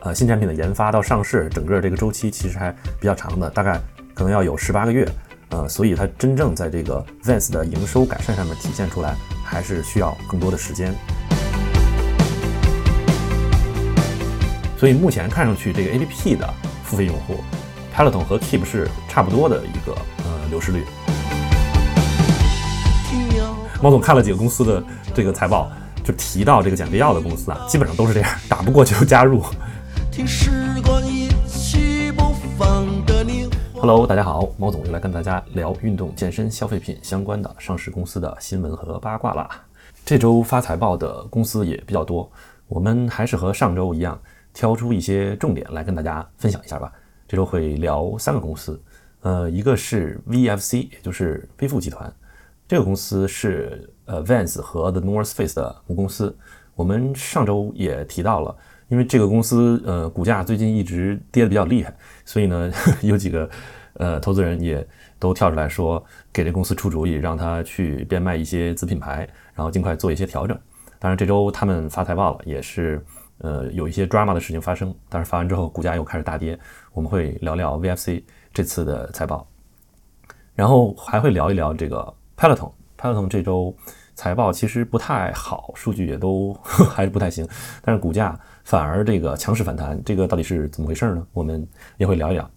呃新产品的研发到上市，整个这个周期其实还比较长的，大概可能要有十八个月。呃，所以它真正在这个 Vans 的营收改善上面体现出来，还是需要更多的时间。所以目前看上去，这个 APP 的付费用户，Peloton 和 Keep 是差不多的一个呃流失率。猫总看了几个公司的这个财报，就提到这个减肥药的公司啊，基本上都是这样，打不过就加入。Hello，大家好，猫总又来跟大家聊运动健身消费品相关的上市公司的新闻和八卦啦。这周发财报的公司也比较多，我们还是和上周一样，挑出一些重点来跟大家分享一下吧。这周会聊三个公司，呃，一个是 VFC，也就是飞富集团，这个公司是呃 Vans 和 The North Face 的母公司。我们上周也提到了。因为这个公司，呃，股价最近一直跌得比较厉害，所以呢，有几个，呃，投资人也都跳出来说，给这公司出主意，让他去变卖一些子品牌，然后尽快做一些调整。当然，这周他们发财报了，也是，呃，有一些 drama 的事情发生。但是发完之后，股价又开始大跌。我们会聊聊 VFC 这次的财报，然后还会聊一聊这个 Peloton。Peloton 这周财报其实不太好，数据也都 还是不太行，但是股价。反而这个强势反弹，这个到底是怎么回事呢？我们也会聊一聊。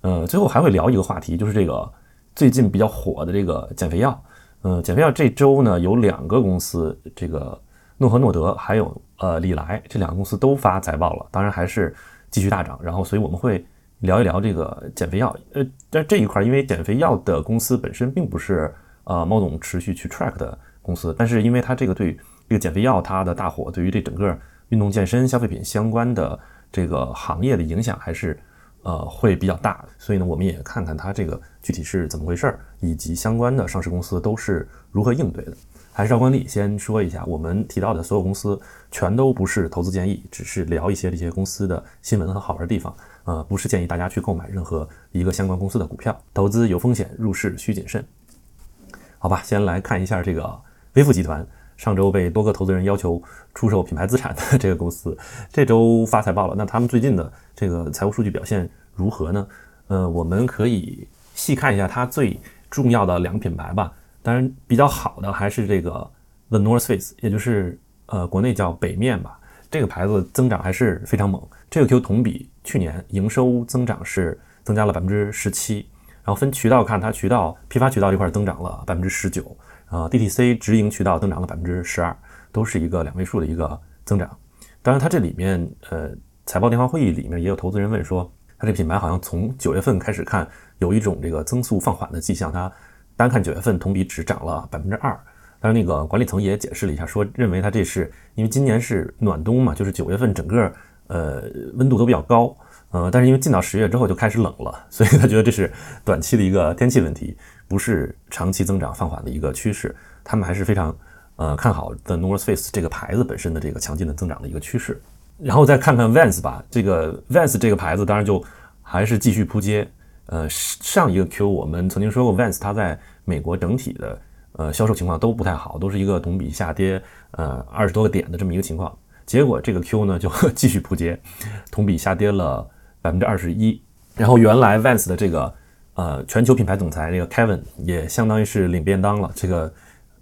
呃，最后还会聊一个话题，就是这个最近比较火的这个减肥药。呃，减肥药这周呢有两个公司，这个诺和诺德还有呃李来这两个公司都发财报了，当然还是继续大涨。然后，所以我们会聊一聊这个减肥药。呃，但这一块因为减肥药的公司本身并不是呃猫总持续去 track 的公司，但是因为它这个对这个减肥药它的大火，对于这整个。运动健身消费品相关的这个行业的影响还是呃会比较大，所以呢，我们也看看它这个具体是怎么回事儿，以及相关的上市公司都是如何应对的。还是照惯例，先说一下，我们提到的所有公司全都不是投资建议，只是聊一些这些公司的新闻和好玩的地方，呃，不是建议大家去购买任何一个相关公司的股票，投资有风险，入市需谨慎。好吧，先来看一下这个微富集团。上周被多个投资人要求出售品牌资产的这个公司，这周发财报了。那他们最近的这个财务数据表现如何呢？呃，我们可以细看一下它最重要的两个品牌吧。当然，比较好的还是这个 The North Face，也就是呃国内叫北面吧。这个牌子增长还是非常猛。这个 Q 同比去年营收增长是增加了百分之十七，然后分渠道看，它渠道批发渠道这块增长了百分之十九。啊，DTC 直营渠道增长了百分之十二，都是一个两位数的一个增长。当然，它这里面，呃，财报电话会议里面也有投资人问说，它这品牌好像从九月份开始看，有一种这个增速放缓的迹象。它单看九月份同比只涨了百分之二。当然，那个管理层也解释了一下，说认为它这是因为今年是暖冬嘛，就是九月份整个呃温度都比较高，呃，但是因为进到十月之后就开始冷了，所以他觉得这是短期的一个天气问题。不是长期增长放缓的一个趋势，他们还是非常呃看好 The North Face 这个牌子本身的这个强劲的增长的一个趋势。然后再看看 Vans 吧，这个 Vans 这个牌子当然就还是继续扑街。呃，上一个 Q 我们曾经说过，Vans 它在美国整体的呃销售情况都不太好，都是一个同比下跌呃二十多个点的这么一个情况。结果这个 Q 呢就 继续扑街，同比下跌了百分之二十一。然后原来 Vans 的这个。呃，全球品牌总裁这个 Kevin 也相当于是领便当了，这个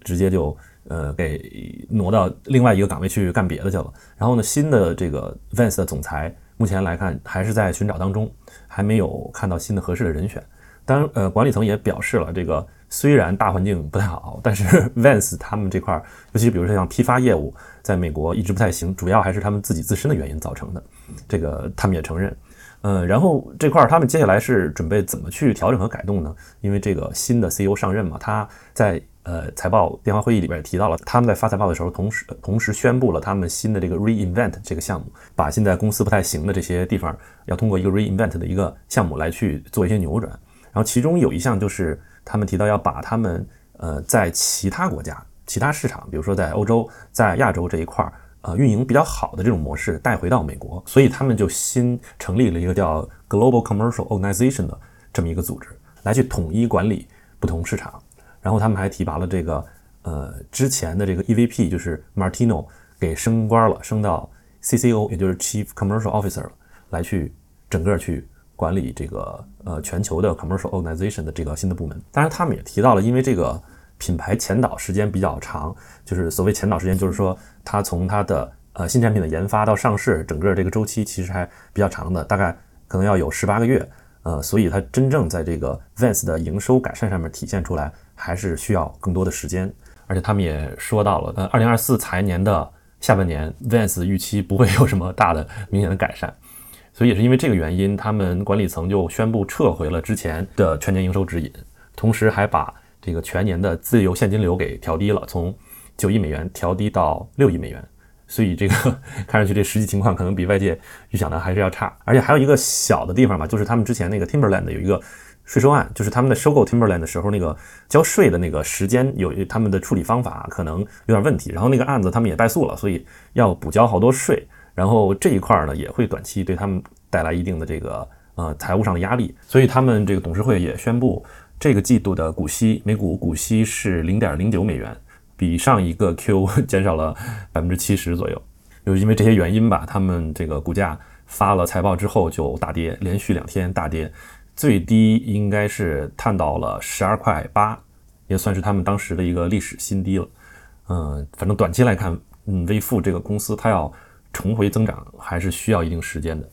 直接就呃给挪到另外一个岗位去干别的去了。然后呢，新的这个 Vans 的总裁目前来看还是在寻找当中，还没有看到新的合适的人选。当然，呃，管理层也表示了，这个虽然大环境不太好，但是 Vans 他们这块，尤其比如说像批发业务，在美国一直不太行，主要还是他们自己自身的原因造成的。这个他们也承认。嗯，然后这块儿他们接下来是准备怎么去调整和改动呢？因为这个新的 CEO 上任嘛，他在呃财报电话会议里边也提到了，他们在发财报的时候，同时同时宣布了他们新的这个 Reinvent 这个项目，把现在公司不太行的这些地方，要通过一个 Reinvent 的一个项目来去做一些扭转。然后其中有一项就是他们提到要把他们呃在其他国家、其他市场，比如说在欧洲、在亚洲这一块儿。呃，运营比较好的这种模式带回到美国，所以他们就新成立了一个叫 Global Commercial Organization 的这么一个组织，来去统一管理不同市场。然后他们还提拔了这个呃之前的这个 EVP，就是 Martino 给升官了，升到 CCO，也就是 Chief Commercial Officer 了。来去整个去管理这个呃全球的 commercial organization 的这个新的部门。当然，他们也提到了，因为这个品牌前导时间比较长，就是所谓前导时间，就是说它从它的呃新产品的研发到上市，整个这个周期其实还比较长的，大概可能要有十八个月。呃，所以它真正在这个 Vans 的营收改善上面体现出来，还是需要更多的时间。而且他们也说到了，呃，二零二四财年的下半年，Vans 预期不会有什么大的明显的改善。所以也是因为这个原因，他们管理层就宣布撤回了之前的全年营收指引，同时还把这个全年的自由现金流给调低了，从九亿美元调低到六亿美元。所以这个 看上去这实际情况可能比外界预想的还是要差，而且还有一个小的地方吧，就是他们之前那个 Timberland 有一个税收案，就是他们在收购 Timberland 的时候，那个交税的那个时间有他们的处理方法可能有点问题，然后那个案子他们也败诉了，所以要补交好多税，然后这一块呢也会短期对他们带来一定的这个呃财务上的压力，所以他们这个董事会也宣布这个季度的股息每股股息是零点零九美元。比上一个 Q 减少了百分之七十左右，就因为这些原因吧，他们这个股价发了财报之后就大跌，连续两天大跌，最低应该是探到了十二块八，也算是他们当时的一个历史新低了。嗯，反正短期来看，嗯，微付这个公司它要重回增长还是需要一定时间的。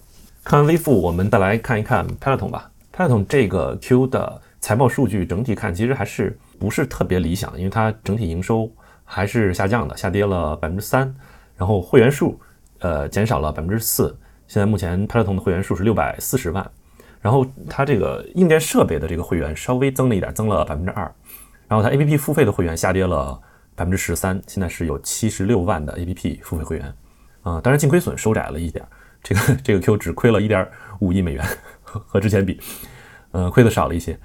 看完微付，我们再来看一看 Peloton 吧。Peloton 这个 Q 的财报数据整体看其实还是。不是特别理想，因为它整体营收还是下降的，下跌了百分之三，然后会员数呃减少了百分之四，现在目前 Peloton 的会员数是六百四十万，然后它这个硬件设备的这个会员稍微增了一点，增了百分之二，然后它 APP 付费的会员下跌了百分之十三，现在是有七十六万的 APP 付费会员，啊，当然净亏损收窄了一点，这个这个 Q 只亏了一点五亿美元，和和之前比，呃，亏的少了一些。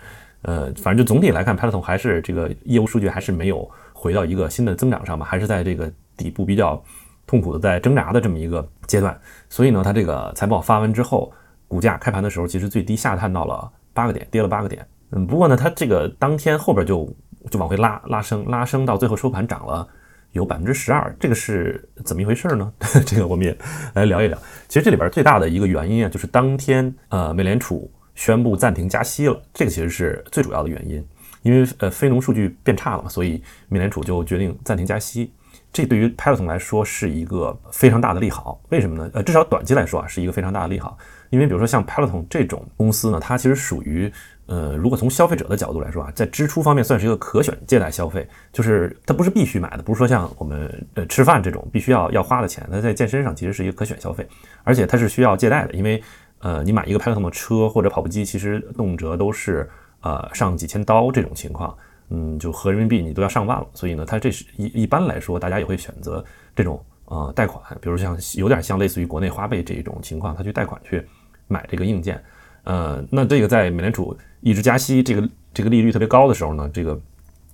呃，反正就总体来看，Peloton 还是这个业务数据还是没有回到一个新的增长上吧，还是在这个底部比较痛苦的在挣扎的这么一个阶段。所以呢，它这个财报发完之后，股价开盘的时候其实最低下探到了八个点，跌了八个点。嗯，不过呢，它这个当天后边就就往回拉拉升，拉升到最后收盘涨了有百分之十二，这个是怎么一回事呢？这个我们也来聊一聊。其实这里边最大的一个原因啊，就是当天呃，美联储。宣布暂停加息了，这个其实是最主要的原因，因为呃非农数据变差了嘛，所以美联储就决定暂停加息。这对于 Peloton 来说是一个非常大的利好。为什么呢？呃，至少短期来说啊，是一个非常大的利好。因为比如说像 Peloton 这种公司呢，它其实属于呃，如果从消费者的角度来说啊，在支出方面算是一个可选借贷消费，就是它不是必须买的，不是说像我们呃吃饭这种必须要要花的钱，它在健身上其实是一个可选消费，而且它是需要借贷的，因为。呃，你买一个 Peloton 的车或者跑步机，其实动辄都是呃上几千刀这种情况，嗯，就合人民币你都要上万了。所以呢，它这是一一般来说，大家也会选择这种呃贷款，比如像有点像类似于国内花呗这一种情况，他去贷款去买这个硬件。呃，那这个在美联储一直加息，这个这个利率特别高的时候呢，这个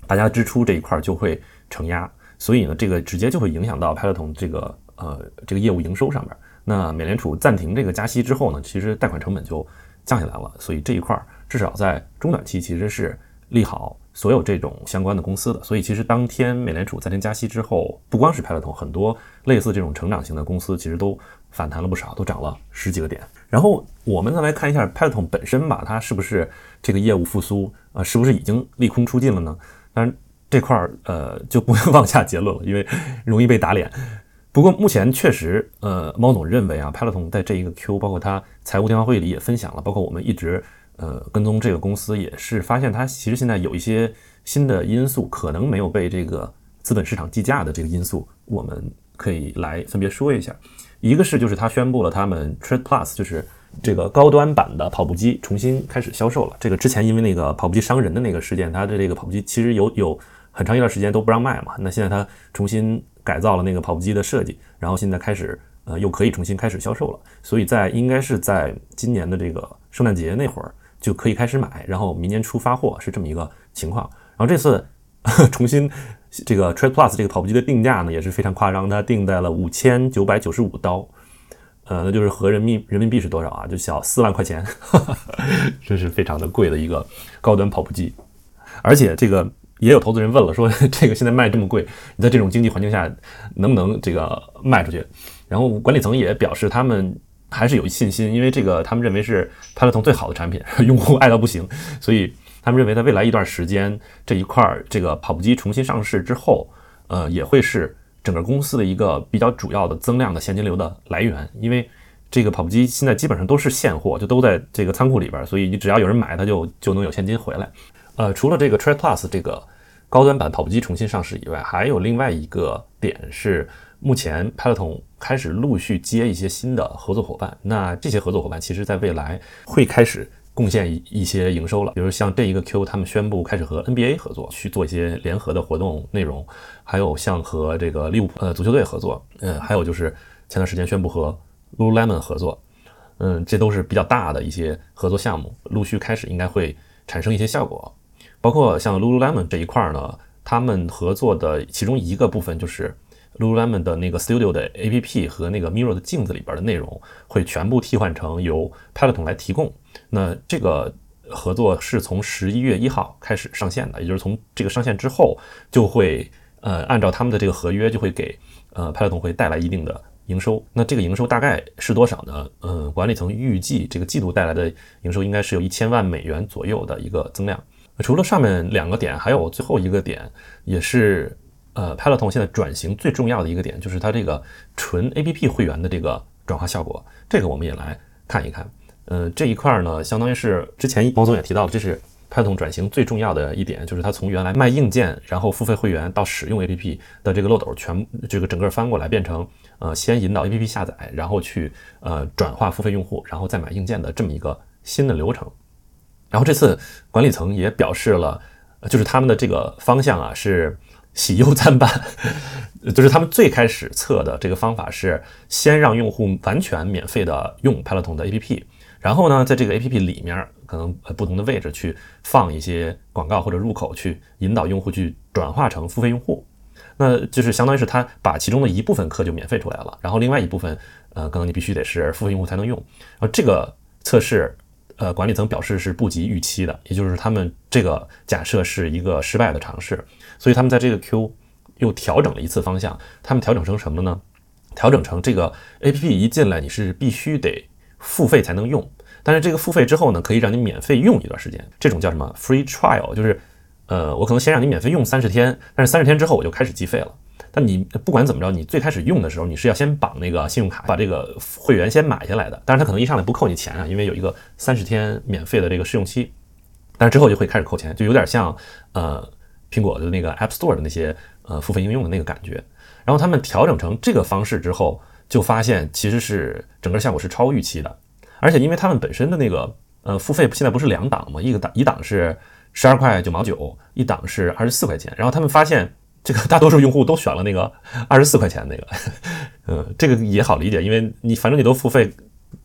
大家支出这一块就会承压，所以呢，这个直接就会影响到 Peloton 这个呃这个业务营收上面。那美联储暂停这个加息之后呢，其实贷款成本就降下来了，所以这一块儿至少在中短期其实是利好所有这种相关的公司的。所以其实当天美联储暂停加息之后，不光是 Peloton，很多类似这种成长型的公司其实都反弹了不少，都涨了十几个点。然后我们再来看一下 Peloton 本身吧，它是不是这个业务复苏啊？是不是已经利空出尽了呢？当然这块儿呃就不能妄 下结论了，因为容易被打脸。不过目前确实，呃，猫总认为啊，Peloton 在这一个 Q，包括他财务电话会议里也分享了，包括我们一直呃跟踪这个公司，也是发现它其实现在有一些新的因素，可能没有被这个资本市场计价的这个因素，我们可以来分别说一下。一个是就是他宣布了他们 Tread Plus，就是这个高端版的跑步机重新开始销售了。这个之前因为那个跑步机伤人的那个事件，它的这个跑步机其实有有很长一段时间都不让卖嘛，那现在它重新。改造了那个跑步机的设计，然后现在开始，呃，又可以重新开始销售了。所以在应该是在今年的这个圣诞节那会儿就可以开始买，然后明年初发货是这么一个情况。然后这次 重新这个 Tread Plus 这个跑步机的定价呢也是非常夸张，它定在了五千九百九十五刀，呃，那就是合人民人民币是多少啊？就小四万块钱，这是非常的贵的一个高端跑步机，而且这个。也有投资人问了，说 这个现在卖这么贵，你在这种经济环境下能不能这个卖出去？然后管理层也表示，他们还是有信心，因为这个他们认为是帕特农最好的产品，用户爱到不行，所以他们认为在未来一段时间这一块儿这个跑步机重新上市之后，呃，也会是整个公司的一个比较主要的增量的现金流的来源，因为这个跑步机现在基本上都是现货，就都在这个仓库里边，所以你只要有人买，它就就能有现金回来。呃，除了这个 Tread Plus 这个高端版跑步机重新上市以外，还有另外一个点是。目前 Peloton 开始陆续接一些新的合作伙伴，那这些合作伙伴其实在未来会开始贡献一一些营收了。比如像这一个 Q，他们宣布开始和 NBA 合作，去做一些联合的活动内容，还有像和这个利物浦呃足球队合作，嗯，还有就是前段时间宣布和 Lululemon 合作，嗯，这都是比较大的一些合作项目，陆续开始应该会产生一些效果。包括像 Lululemon 这一块呢，他们合作的其中一个部分就是。Lululemon 的那个 Studio 的 APP 和那个 Mirror 的镜子里边的内容会全部替换成由 Peloton 来提供。那这个合作是从十一月一号开始上线的，也就是从这个上线之后，就会呃按照他们的这个合约，就会给呃 Peloton 会带来一定的营收。那这个营收大概是多少呢？嗯，管理层预计这个季度带来的营收应该是有一千万美元左右的一个增量。除了上面两个点，还有最后一个点也是。呃，Peloton 现在转型最重要的一个点就是它这个纯 APP 会员的这个转化效果，这个我们也来看一看。呃，这一块呢，相当于是之前毛总也提到了，这是 Peloton 转型最重要的一点，就是它从原来卖硬件，然后付费会员到使用 APP 的这个漏斗全这个整个翻过来，变成呃先引导 APP 下载，然后去呃转化付费用户，然后再买硬件的这么一个新的流程。然后这次管理层也表示了，就是他们的这个方向啊是。喜忧参半，就是他们最开始测的这个方法是先让用户完全免费的用 Peloton 的 APP，然后呢，在这个 APP 里面可能不同的位置去放一些广告或者入口，去引导用户去转化成付费用户。那就是相当于是他把其中的一部分课就免费出来了，然后另外一部分，呃，可能你必须得是付费用户才能用。然后这个测试，呃，管理层表示是不及预期的，也就是他们这个假设是一个失败的尝试。所以他们在这个 Q 又调整了一次方向，他们调整成什么呢？调整成这个 APP 一进来你是必须得付费才能用，但是这个付费之后呢，可以让你免费用一段时间，这种叫什么 Free Trial，就是呃，我可能先让你免费用三十天，但是三十天之后我就开始计费了。但你不管怎么着，你最开始用的时候你是要先绑那个信用卡，把这个会员先买下来的，但是他可能一上来不扣你钱啊，因为有一个三十天免费的这个试用期，但是之后就会开始扣钱，就有点像呃。苹果的那个 App Store 的那些呃付费应用的那个感觉，然后他们调整成这个方式之后，就发现其实是整个效果是超预期的，而且因为他们本身的那个呃付费现在不是两档嘛？一个档一档是十二块九毛九，一档是二十四块钱，然后他们发现这个大多数用户都选了那个二十四块钱那个，嗯，这个也好理解，因为你反正你都付费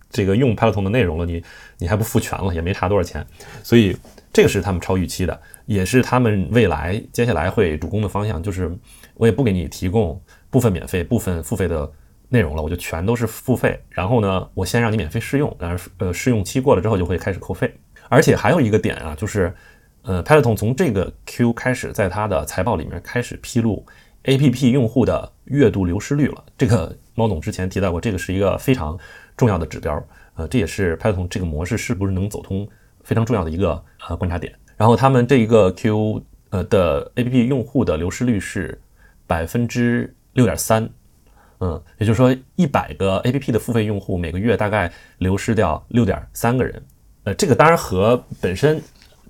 这个用 Peloton 的内容了，你你还不付全了，也没差多少钱，所以这个是他们超预期的。也是他们未来接下来会主攻的方向，就是我也不给你提供部分免费、部分付费的内容了，我就全都是付费。然后呢，我先让你免费试用，但是呃试用期过了之后就会开始扣费。而且还有一个点啊，就是呃，Peloton 从这个 Q 开始，在它的财报里面开始披露 APP 用户的月度流失率了。这个猫总之前提到过，这个是一个非常重要的指标。呃，这也是 Peloton 这个模式是不是能走通非常重要的一个呃观察点。然后他们这一个 Q 呃的 APP 用户的流失率是百分之六点三，嗯，也就是说一百个 APP 的付费用户每个月大概流失掉六点三个人，呃，这个当然和本身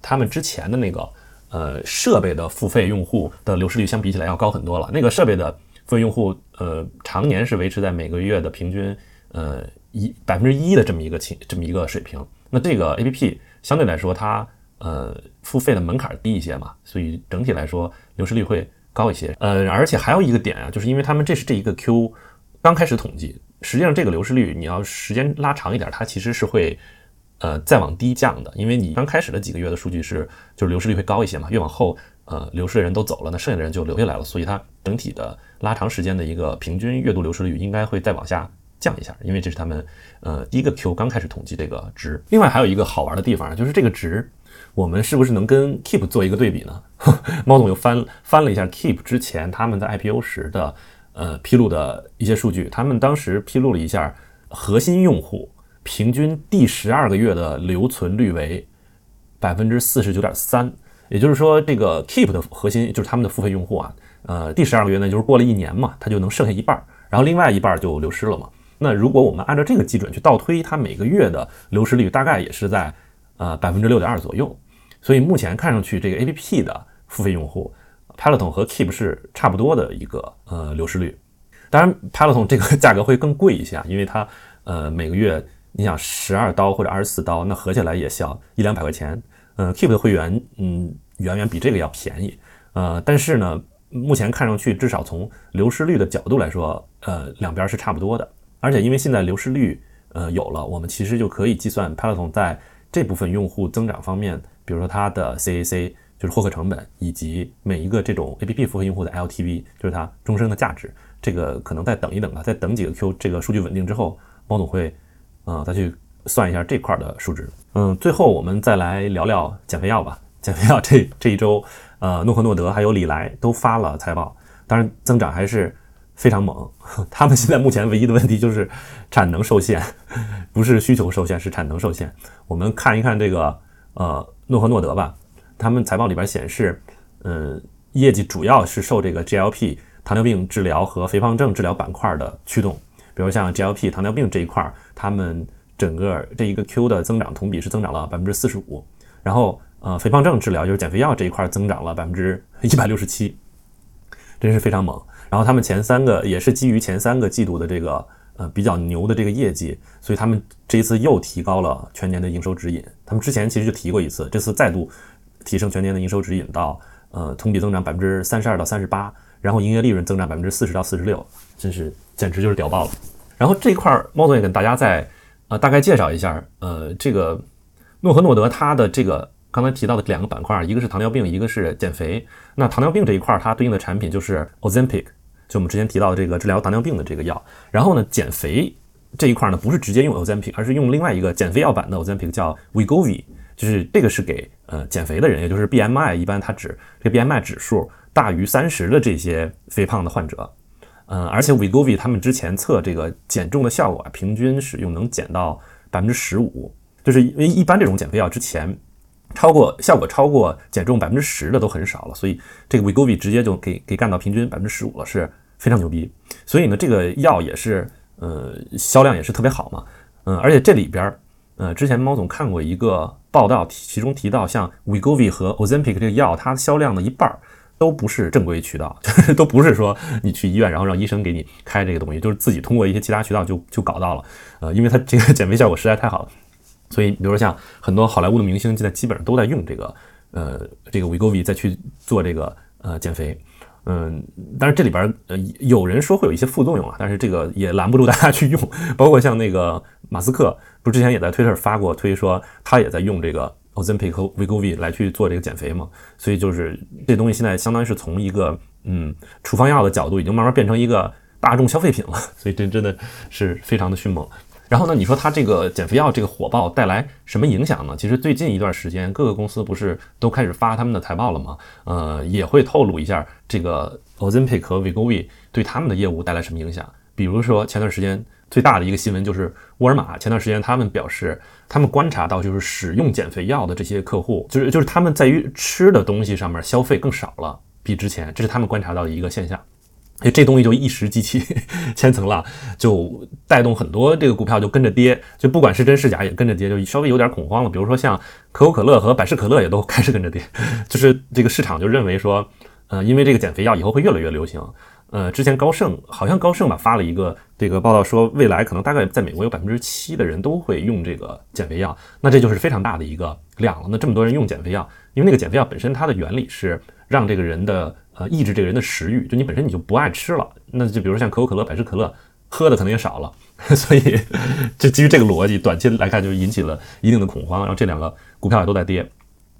他们之前的那个呃设备的付费用户的流失率相比起来要高很多了。那个设备的付费用户呃常年是维持在每个月的平均呃一百分之一的这么一个情这么一个水平，那这个 APP 相对来说它。呃，付费的门槛低一些嘛，所以整体来说流失率会高一些。呃，而且还有一个点啊，就是因为他们这是这一个 Q 刚开始统计，实际上这个流失率你要时间拉长一点，它其实是会呃再往低降的，因为你刚开始的几个月的数据是就是流失率会高一些嘛，越往后呃流失的人都走了，那剩下的人就留下来了，所以它整体的拉长时间的一个平均月度流失率应该会再往下降一下，因为这是他们呃第一个 Q 刚开始统计这个值。另外还有一个好玩的地方就是这个值。我们是不是能跟 Keep 做一个对比呢？猫总又翻翻了一下 Keep 之前他们在 IPO 时的呃披露的一些数据，他们当时披露了一下核心用户平均第十二个月的留存率为百分之四十九点三，也就是说，这个 Keep 的核心就是他们的付费用户啊，呃，第十二个月呢，就是过了一年嘛，它就能剩下一半，然后另外一半就流失了嘛。那如果我们按照这个基准去倒推，它每个月的流失率大概也是在呃百分之六点二左右。所以目前看上去，这个 A P P 的付费用户，Peloton 和 Keep 是差不多的一个呃流失率。当然，Peloton 这个价格会更贵一些，因为它呃每个月你想十二刀或者二十四刀，那合起来也小一两百块钱。嗯，Keep 的会员嗯远远比这个要便宜。呃，但是呢，目前看上去，至少从流失率的角度来说，呃两边是差不多的。而且因为现在流失率呃有了，我们其实就可以计算 Peloton 在这部分用户增长方面，比如说它的 CAC 就是获客成本，以及每一个这种 APP 付费用户的 LTV，就是它终生的价值。这个可能再等一等吧，再等几个 Q，这个数据稳定之后，猫总会嗯再去算一下这块的数值。嗯，最后我们再来聊聊减肥药吧。减肥药这这一周，呃，诺和诺德还有李来都发了财报，当然增长还是。非常猛，他们现在目前唯一的问题就是产能受限，不是需求受限，是产能受限。我们看一看这个呃诺和诺德吧，他们财报里边显示，嗯，业绩主要是受这个 GLP 糖尿病治疗和肥胖症治疗板块的驱动。比如像 GLP 糖尿病这一块，他们整个这一个 Q 的增长同比是增长了百分之四十五，然后呃肥胖症治疗就是减肥药这一块增长了百分之一百六十七，真是非常猛。然后他们前三个也是基于前三个季度的这个呃比较牛的这个业绩，所以他们这一次又提高了全年的营收指引。他们之前其实就提过一次，这次再度提升全年的营收指引到呃同比增长百分之三十二到三十八，然后营业利润增长百分之四十到四十六，真是简直就是屌爆了。然后这一块猫总也跟大家再呃大概介绍一下，呃这个诺和诺德它的这个。刚才提到的两个板块，一个是糖尿病，一个是减肥。那糖尿病这一块，它对应的产品就是 Ozempic，就我们之前提到的这个治疗糖尿病的这个药。然后呢，减肥这一块呢，不是直接用 Ozempic，而是用另外一个减肥药版的 Ozempic，叫 Wegovy，就是这个是给呃减肥的人，也就是 BMI 一般它指这个 BMI 指数大于三十的这些肥胖的患者。嗯，而且 Wegovy 他们之前测这个减重的效果啊，平均使用能减到百分之十五，就是因为一般这种减肥药之前。超过效果超过减重百分之十的都很少了，所以这个 Wegovy 直接就给给干到平均百分之十五了，是非常牛逼。所以呢，这个药也是呃销量也是特别好嘛，嗯，而且这里边呃之前猫总看过一个报道，其中提到像 Wegovy 和 Ozempic 这个药，它销量的一半都不是正规渠道，都不是说你去医院然后让医生给你开这个东西，就是自己通过一些其他渠道就就搞到了，呃，因为它这个减肥效果实在太好了。所以，比如说像很多好莱坞的明星，现在基本上都在用这个，呃，这个 Wegovy 再去做这个呃减肥，嗯，但是这里边呃有人说会有一些副作用啊，但是这个也拦不住大家去用。包括像那个马斯克，不是之前也在推特发过推说他也在用这个 Ozempic 和 Wegovy 来去做这个减肥嘛？所以就是这东西现在相当于是从一个嗯处方药的角度，已经慢慢变成一个大众消费品了。所以这真的是非常的迅猛。然后呢？你说它这个减肥药这个火爆带来什么影响呢？其实最近一段时间，各个公司不是都开始发他们的财报了吗？呃，也会透露一下这个 Ozempic 和 Wegovy 对他们的业务带来什么影响。比如说前段时间最大的一个新闻就是沃尔玛，前段时间他们表示，他们观察到就是使用减肥药的这些客户，就是就是他们在于吃的东西上面消费更少了，比之前，这是他们观察到的一个现象。哎，这东西就一石激起 千层浪，就带动很多这个股票就跟着跌，就不管是真是假也跟着跌，就稍微有点恐慌了。比如说像可口可乐和百事可乐也都开始跟着跌，就是这个市场就认为说，呃，因为这个减肥药以后会越来越流行。呃，之前高盛好像高盛吧发了一个这个报道说，未来可能大概在美国有百分之七的人都会用这个减肥药，那这就是非常大的一个量了。那这么多人用减肥药，因为那个减肥药本身它的原理是让这个人的。呃，抑制这个人的食欲，就你本身你就不爱吃了，那就比如像可口可乐、百事可乐，喝的可能也少了，所以就基于这个逻辑，短期来看就引起了一定的恐慌，然后这两个股票也都在跌，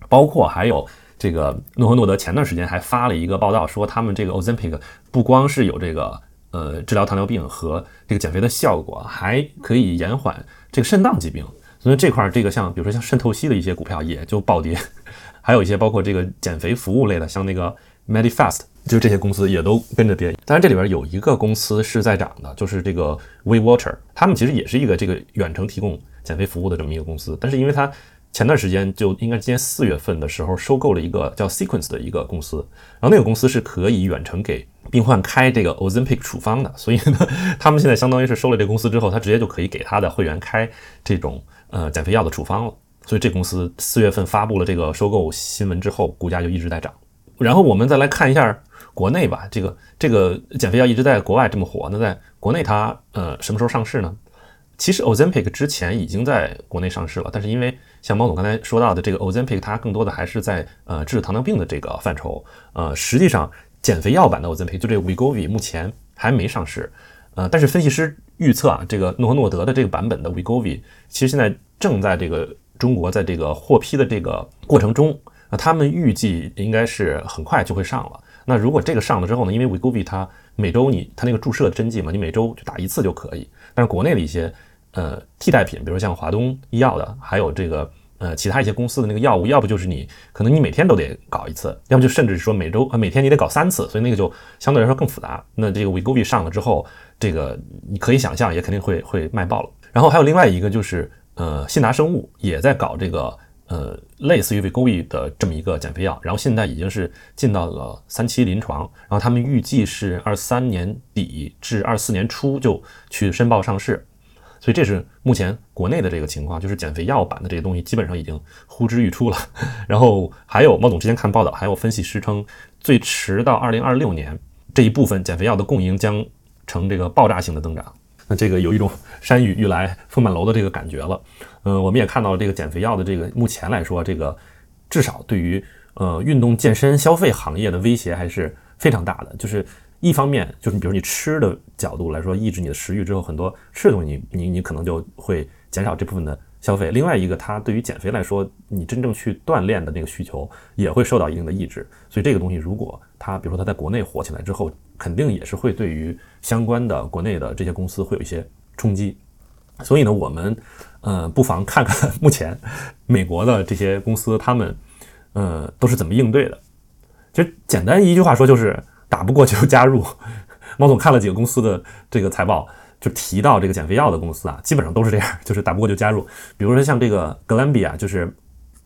包括还有这个诺和诺德前段时间还发了一个报道，说他们这个 Ozempic 不光是有这个呃治疗糖尿病和这个减肥的效果，还可以延缓这个肾脏疾病，所以这块儿这个像比如说像肾透析的一些股票也就暴跌。还有一些包括这个减肥服务类的，像那个 Medifast，就这些公司也都跟着跌。当然，这里边有一个公司是在涨的，就是这个 WeWater，他们其实也是一个这个远程提供减肥服务的这么一个公司，但是因为它前段时间就应该今年四月份的时候收购了一个叫 Sequence 的一个公司，然后那个公司是可以远程给病患开这个 Ozempic 处方的，所以呢，他们现在相当于是收了这个公司之后，他直接就可以给他的会员开这种呃减肥药的处方了。所以这公司四月份发布了这个收购新闻之后，股价就一直在涨。然后我们再来看一下国内吧，这个这个减肥药一直在国外这么火，那在国内它呃什么时候上市呢？其实 Ozempic 之前已经在国内上市了，但是因为像猫总刚才说到的这个 Ozempic，它更多的还是在呃治糖尿病的这个范畴。呃，实际上减肥药版的 Ozempic 就这个 Wegovy 目前还没上市。呃，但是分析师预测啊，这个诺和诺德的这个版本的 Wegovy 其实现在正在这个中国在这个获批的这个过程中。那他们预计应该是很快就会上了。那如果这个上了之后呢？因为 Wegovy 它每周你它那个注射针剂嘛，你每周就打一次就可以。但是国内的一些呃，替代品，比如像华东医药的，还有这个呃其他一些公司的那个药物，要不就是你可能你每天都得搞一次，要么就甚至说每周呃每天你得搞三次，所以那个就相对来说更复杂。那这个 Wegovy 上了之后，这个你可以想象也肯定会会卖爆了。然后还有另外一个就是呃信达生物也在搞这个呃类似于 Wegovy 的这么一个减肥药，然后现在已经是进到了三期临床，然后他们预计是二三年底至二四年初就去申报上市。所以这是目前国内的这个情况，就是减肥药版的这些东西基本上已经呼之欲出了。然后还有猫总之前看报道，还有分析师称，最迟到二零二六年，这一部分减肥药的供应将呈这个爆炸性的增长。那这个有一种山雨欲来风满楼的这个感觉了。嗯，我们也看到了这个减肥药的这个目前来说，这个至少对于呃运动健身消费行业的威胁还是非常大的，就是。一方面就是，比如你吃的角度来说，抑制你的食欲之后，很多吃的东西，你你你可能就会减少这部分的消费。另外一个，它对于减肥来说，你真正去锻炼的那个需求也会受到一定的抑制。所以这个东西，如果它比如说它在国内火起来之后，肯定也是会对于相关的国内的这些公司会有一些冲击。所以呢，我们呃不妨看看 目前美国的这些公司，他们呃都是怎么应对的。其实简单一句话说，就是。打不过就加入。猫总看了几个公司的这个财报，就提到这个减肥药的公司啊，基本上都是这样，就是打不过就加入。比如说像这个 Glanbia，就是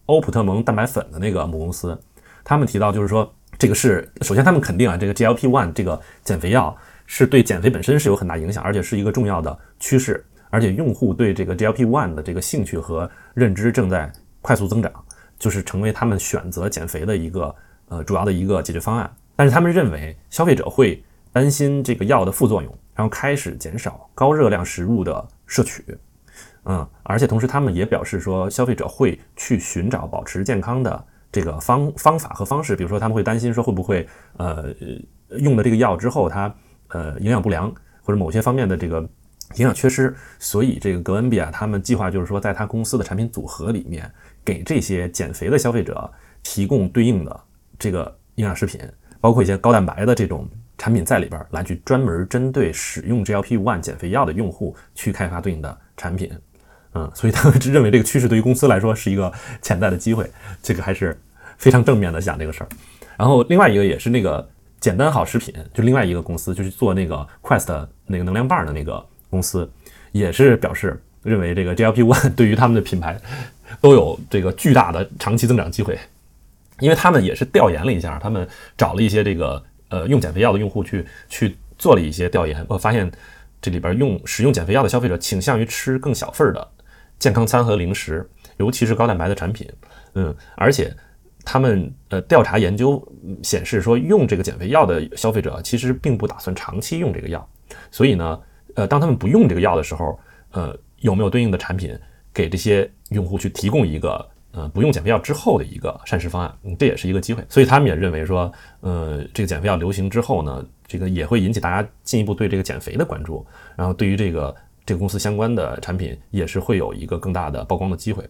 欧普特蒙蛋白粉的那个母公司，他们提到就是说，这个是首先他们肯定啊，这个 GLP-1 这个减肥药是对减肥本身是有很大影响，而且是一个重要的趋势，而且用户对这个 GLP-1 的这个兴趣和认知正在快速增长，就是成为他们选择减肥的一个呃主要的一个解决方案。但是他们认为消费者会担心这个药的副作用，然后开始减少高热量食物的摄取，嗯，而且同时他们也表示说，消费者会去寻找保持健康的这个方方法和方式，比如说他们会担心说会不会呃用了这个药之后它呃营养不良或者某些方面的这个营养缺失，所以这个格恩比亚他们计划就是说在他公司的产品组合里面给这些减肥的消费者提供对应的这个营养食品。包括一些高蛋白的这种产品在里边来去专门针对使用 GLP-1 减肥药的用户去开发对应的产品，嗯，所以他们认为这个趋势对于公司来说是一个潜在的机会，这个还是非常正面的想这个事儿。然后另外一个也是那个简单好食品，就另外一个公司就是做那个 Quest 那个能量棒的那个公司，也是表示认为这个 GLP-1 对于他们的品牌都有这个巨大的长期增长机会。因为他们也是调研了一下，他们找了一些这个呃用减肥药的用户去去做了一些调研，我发现这里边用使用减肥药的消费者倾向于吃更小份儿的健康餐和零食，尤其是高蛋白的产品，嗯，而且他们呃调查研究显示说，用这个减肥药的消费者其实并不打算长期用这个药，所以呢，呃，当他们不用这个药的时候，呃，有没有对应的产品给这些用户去提供一个？呃，不用减肥药之后的一个膳食方案，嗯，这也是一个机会。所以他们也认为说，呃，这个减肥药流行之后呢，这个也会引起大家进一步对这个减肥的关注，然后对于这个这个公司相关的产品也是会有一个更大的曝光的机会。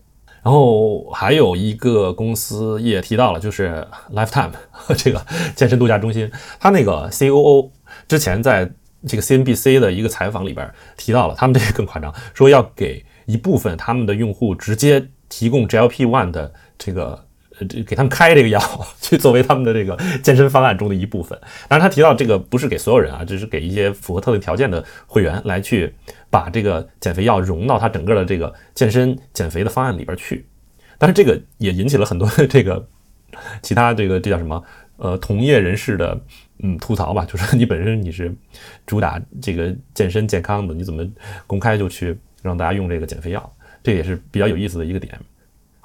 然后还有一个公司也提到了，就是 Lifetime 这个健身度假中心，他那个 COO 之前在这个 CNBC 的一个采访里边提到了，他们这个更夸张，说要给一部分他们的用户直接。提供 GLP One 的这个呃，这给他们开这个药，去作为他们的这个健身方案中的一部分。当然，他提到这个不是给所有人啊，只是给一些符合特定条件的会员来去把这个减肥药融到他整个的这个健身减肥的方案里边去。但是这个也引起了很多的这个其他这个这叫什么呃同业人士的嗯吐槽吧，就是你本身你是主打这个健身健康的，你怎么公开就去让大家用这个减肥药？这也是比较有意思的一个点。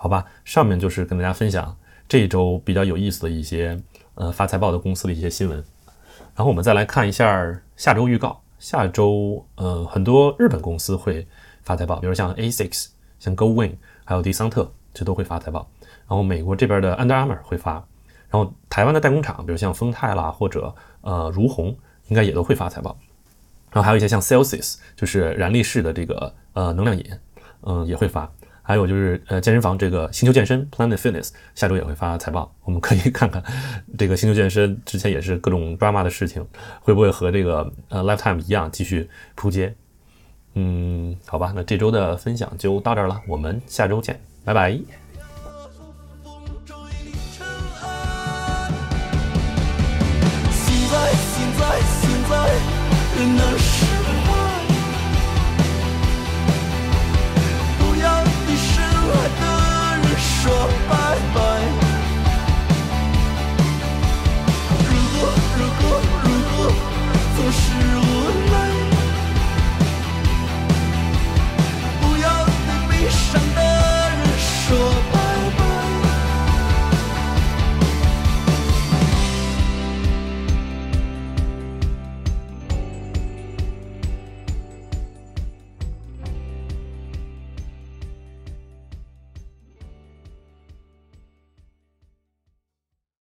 好吧，上面就是跟大家分享这一周比较有意思的一些呃发财报的公司的一些新闻，然后我们再来看一下下周预告。下周呃很多日本公司会发财报，比如像 A6、像 GoWin 还有迪桑特，这都会发财报。然后美国这边的 Under Armour 会发，然后台湾的代工厂，比如像丰泰啦或者呃如虹，应该也都会发财报。然后还有一些像 Celsius，就是燃力士的这个呃能量饮，嗯也会发。还有就是，呃，健身房这个星球健身 Planet Fitness 下周也会发财报，我们可以看看这个星球健身之前也是各种 drama 的事情，会不会和这个呃 Lifetime 一样继续扑街？嗯，好吧，那这周的分享就到这儿了，我们下周见，拜拜。现在，现在，现在，